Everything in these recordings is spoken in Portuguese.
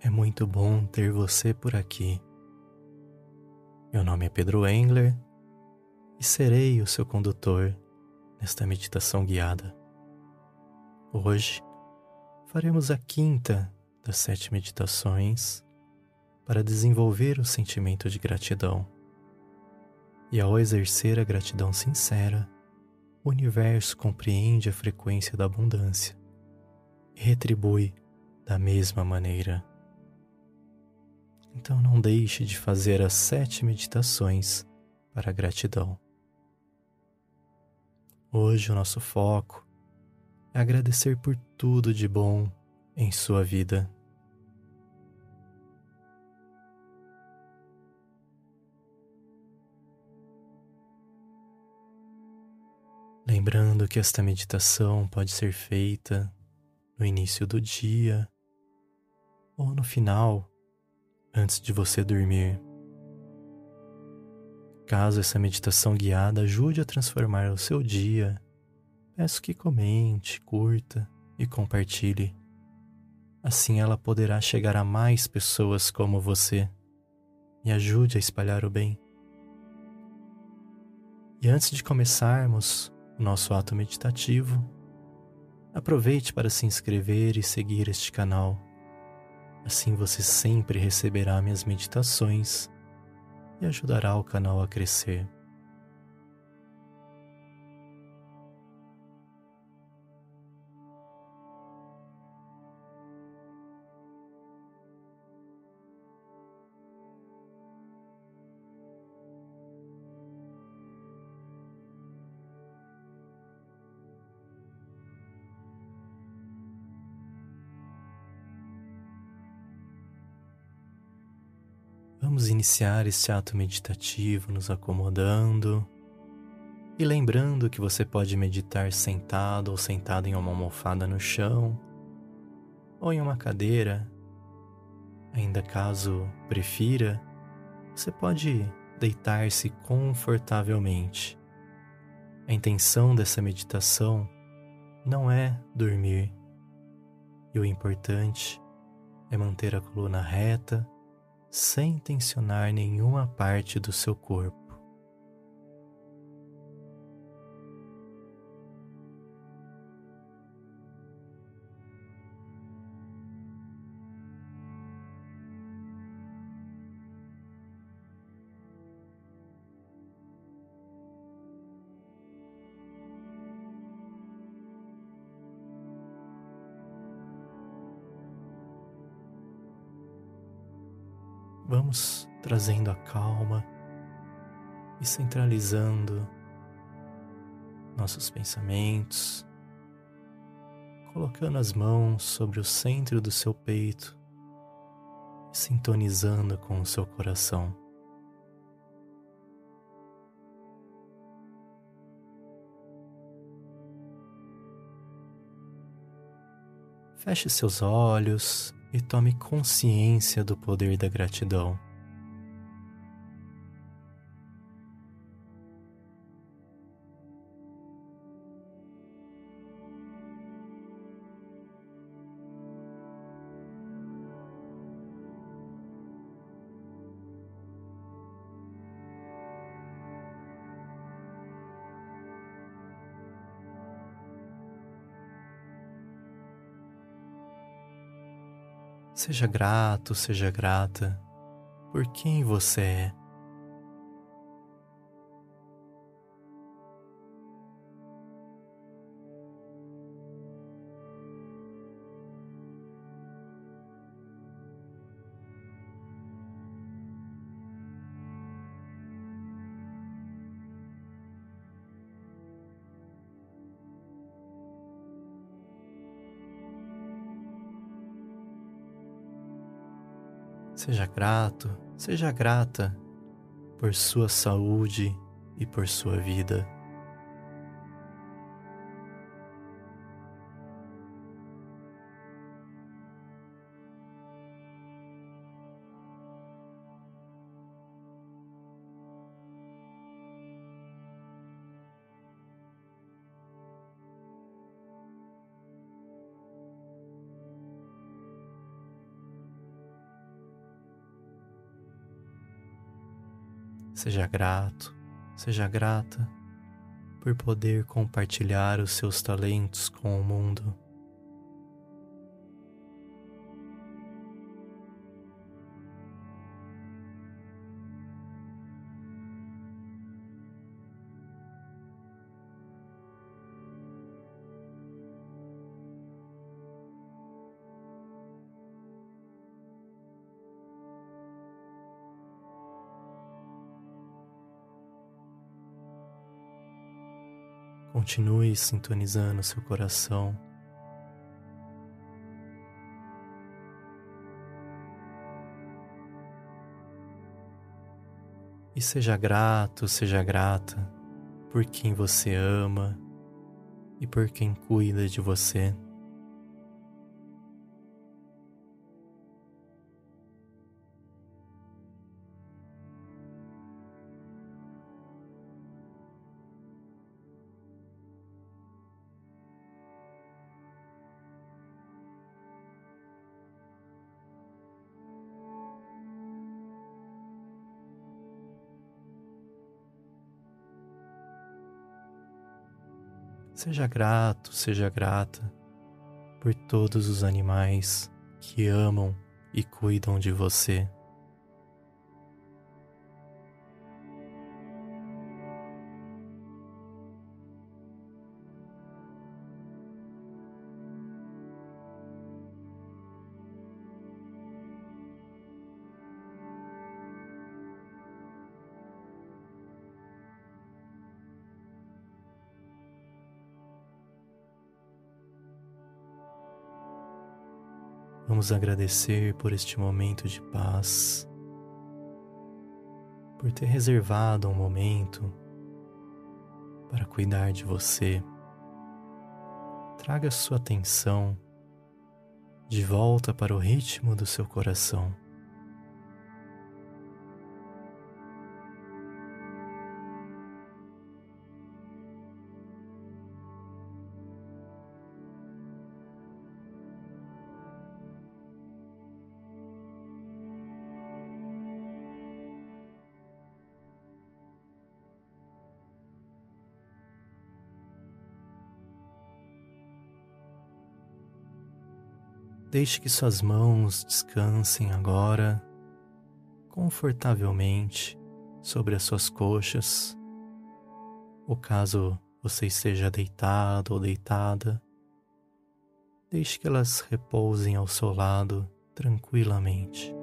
É muito bom ter você por aqui. Meu nome é Pedro Engler e serei o seu condutor nesta meditação guiada. Hoje faremos a quinta das sete meditações para desenvolver o sentimento de gratidão. E ao exercer a gratidão sincera, o universo compreende a frequência da abundância e retribui da mesma maneira. Então não deixe de fazer as sete meditações para a gratidão. Hoje o nosso foco é agradecer por tudo de bom em sua vida. Lembrando que esta meditação pode ser feita no início do dia ou no final, antes de você dormir. Caso essa meditação guiada ajude a transformar o seu dia, peço que comente, curta e compartilhe. Assim ela poderá chegar a mais pessoas como você e ajude a espalhar o bem. E antes de começarmos o nosso ato meditativo, aproveite para se inscrever e seguir este canal. Assim você sempre receberá minhas meditações e ajudará o canal a crescer. Iniciar este ato meditativo nos acomodando e lembrando que você pode meditar sentado ou sentado em uma almofada no chão ou em uma cadeira. Ainda caso prefira, você pode deitar-se confortavelmente. A intenção dessa meditação não é dormir, e o importante é manter a coluna reta sem tensionar nenhuma parte do seu corpo. Vamos trazendo a calma e centralizando nossos pensamentos, colocando as mãos sobre o centro do seu peito sintonizando com o seu coração. Feche seus olhos e tome consciência do poder da gratidão. Seja grato, seja grata por quem você é. Seja grato, seja grata por sua saúde e por sua vida. Seja grato, seja grata por poder compartilhar os seus talentos com o mundo. Continue sintonizando seu coração. E seja grato, seja grata por quem você ama e por quem cuida de você. Seja grato, seja grata por todos os animais que amam e cuidam de você. Vamos agradecer por este momento de paz, por ter reservado um momento para cuidar de você. Traga sua atenção de volta para o ritmo do seu coração. Deixe que suas mãos descansem agora confortavelmente sobre as suas coxas, ou caso você esteja deitado ou deitada, deixe que elas repousem ao seu lado tranquilamente.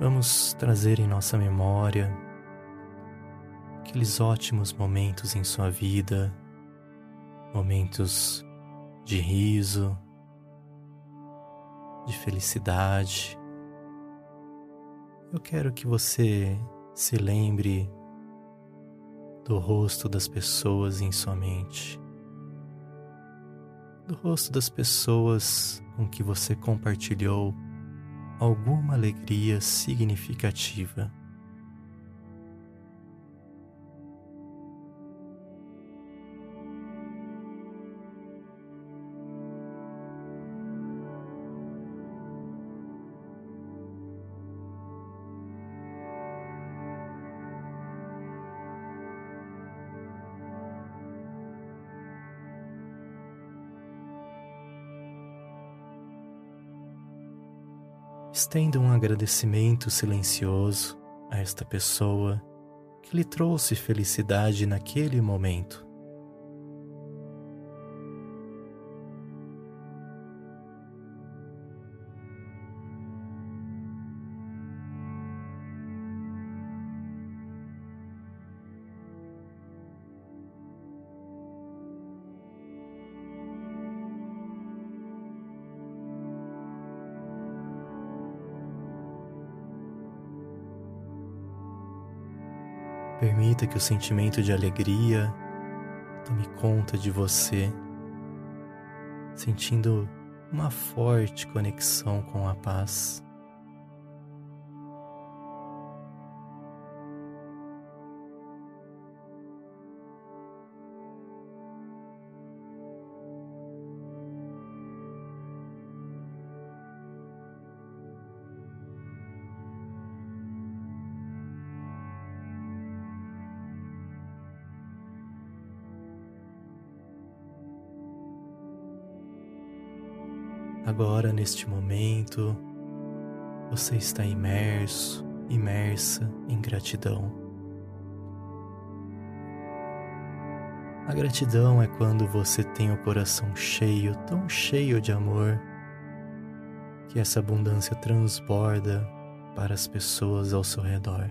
Vamos trazer em nossa memória aqueles ótimos momentos em sua vida, momentos de riso, de felicidade. Eu quero que você se lembre do rosto das pessoas em sua mente, do rosto das pessoas com que você compartilhou alguma alegria significativa. Estenda um agradecimento silencioso a esta pessoa que lhe trouxe felicidade naquele momento. Permita que o sentimento de alegria Tome conta de você, sentindo uma forte conexão com a paz. Neste momento, você está imerso, imersa em gratidão. A gratidão é quando você tem o coração cheio, tão cheio de amor, que essa abundância transborda para as pessoas ao seu redor.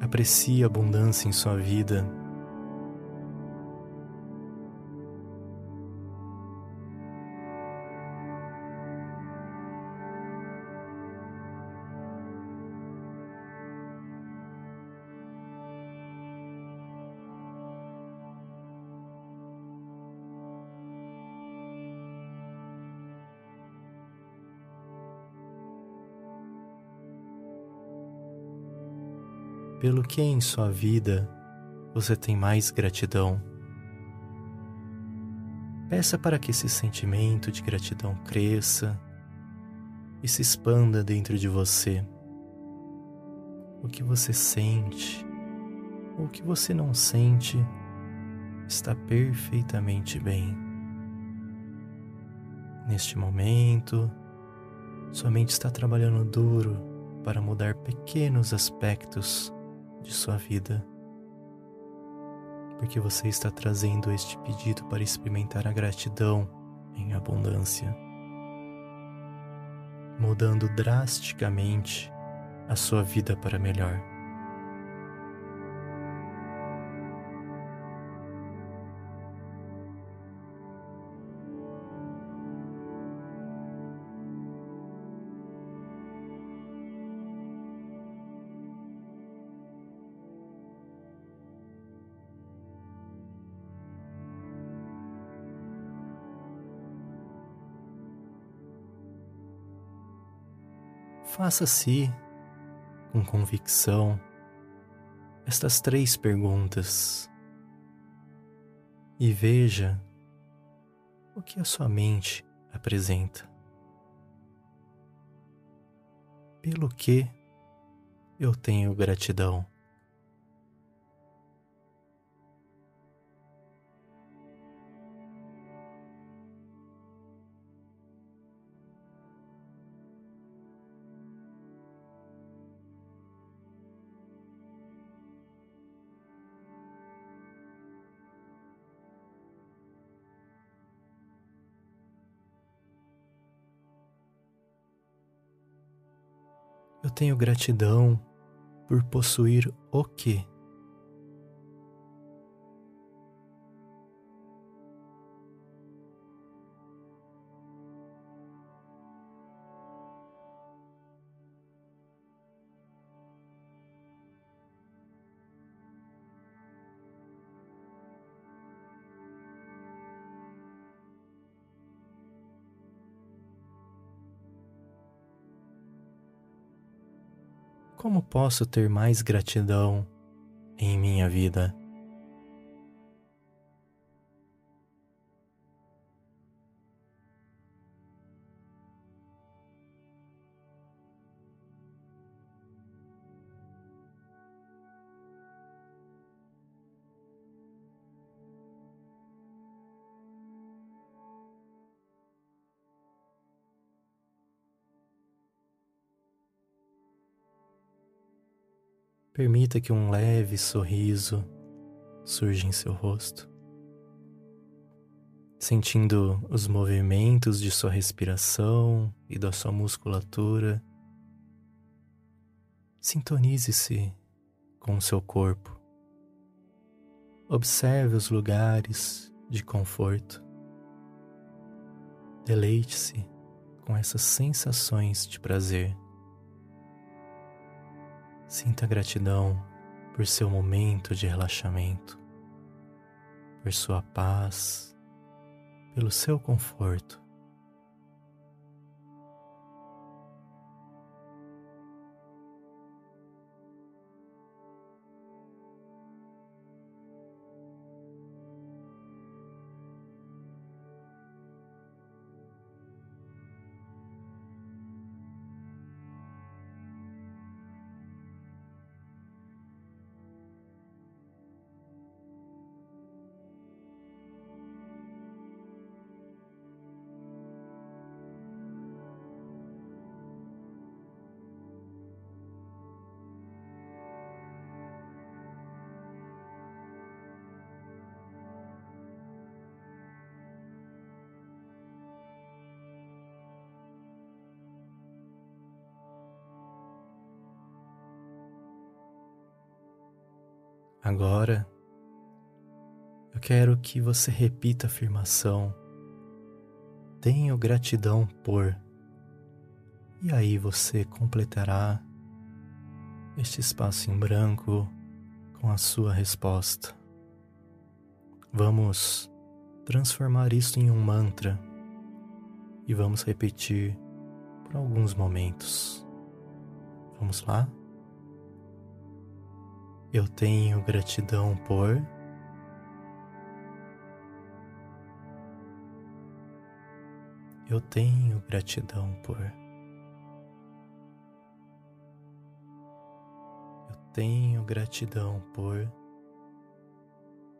Aprecie a abundância em sua vida. Pelo que em sua vida você tem mais gratidão. Peça para que esse sentimento de gratidão cresça e se expanda dentro de você. O que você sente ou o que você não sente está perfeitamente bem. Neste momento, sua mente está trabalhando duro para mudar pequenos aspectos de sua vida, porque você está trazendo este pedido para experimentar a gratidão em abundância, mudando drasticamente a sua vida para melhor. Faça-se com convicção estas três perguntas e veja o que a sua mente apresenta. Pelo que eu tenho gratidão? Eu tenho gratidão por possuir o que? Posso ter mais gratidão em minha vida? Permita que um leve sorriso surja em seu rosto. sentindo os movimentos de sua respiração e da sua musculatura. Sintonize-se com o seu corpo. Observe os lugares de conforto. Deleite-se com essas sensações de prazer. Sinta gratidão por seu momento de relaxamento, por sua paz, pelo seu conforto. Agora, eu quero que você repita a afirmação: Tenho gratidão por. E aí você completará este espaço em branco com a sua resposta. Vamos transformar isso em um mantra e vamos repetir por alguns momentos. Vamos lá? Eu tenho gratidão por. Eu tenho gratidão por. Eu tenho gratidão por.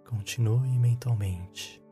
Continue mentalmente.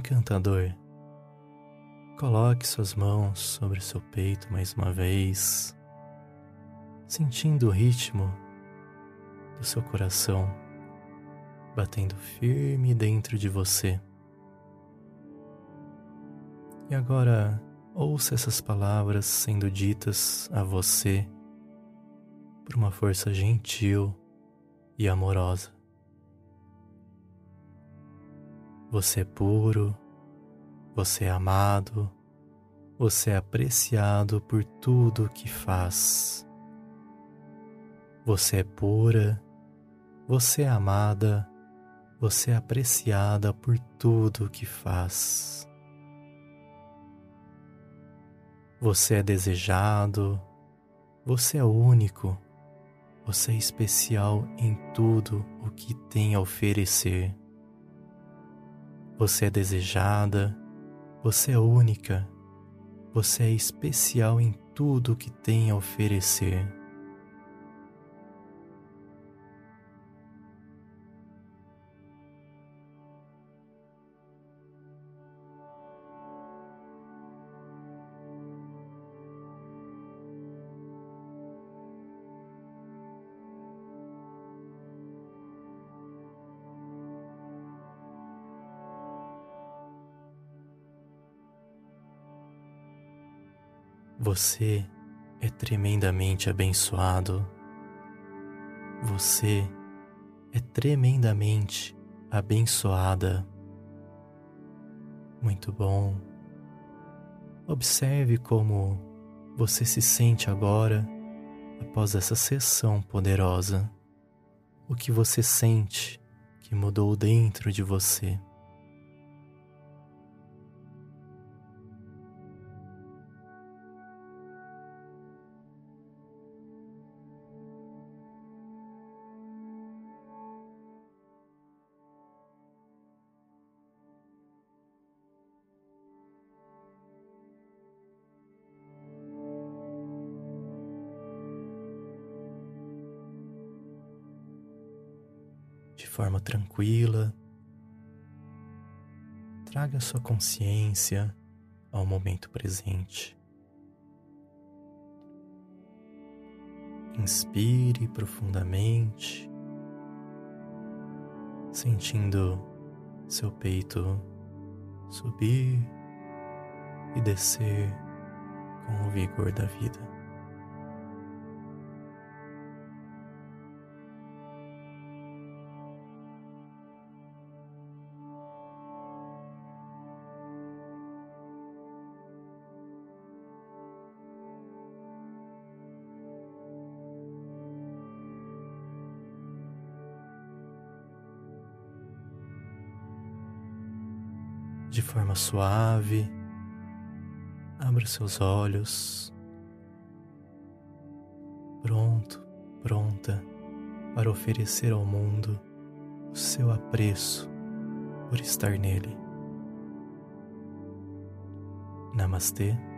Encantador. Coloque suas mãos sobre seu peito mais uma vez, sentindo o ritmo do seu coração batendo firme dentro de você. E agora ouça essas palavras sendo ditas a você por uma força gentil e amorosa. Você é puro, você é amado, Você é apreciado por tudo o que faz. Você é pura, você é amada, você é apreciada por tudo o que faz. Você é desejado, você é único, você é especial em tudo o que tem a oferecer. Você é desejada, você é única, você é especial em tudo o que tem a oferecer. Você é tremendamente abençoado. Você é tremendamente abençoada. Muito bom. Observe como você se sente agora após essa sessão poderosa. O que você sente que mudou dentro de você. Traga sua consciência ao momento presente. Inspire profundamente, sentindo seu peito subir e descer com o vigor da vida. De forma suave. Abra seus olhos. Pronto, pronta para oferecer ao mundo o seu apreço por estar nele. Namastê.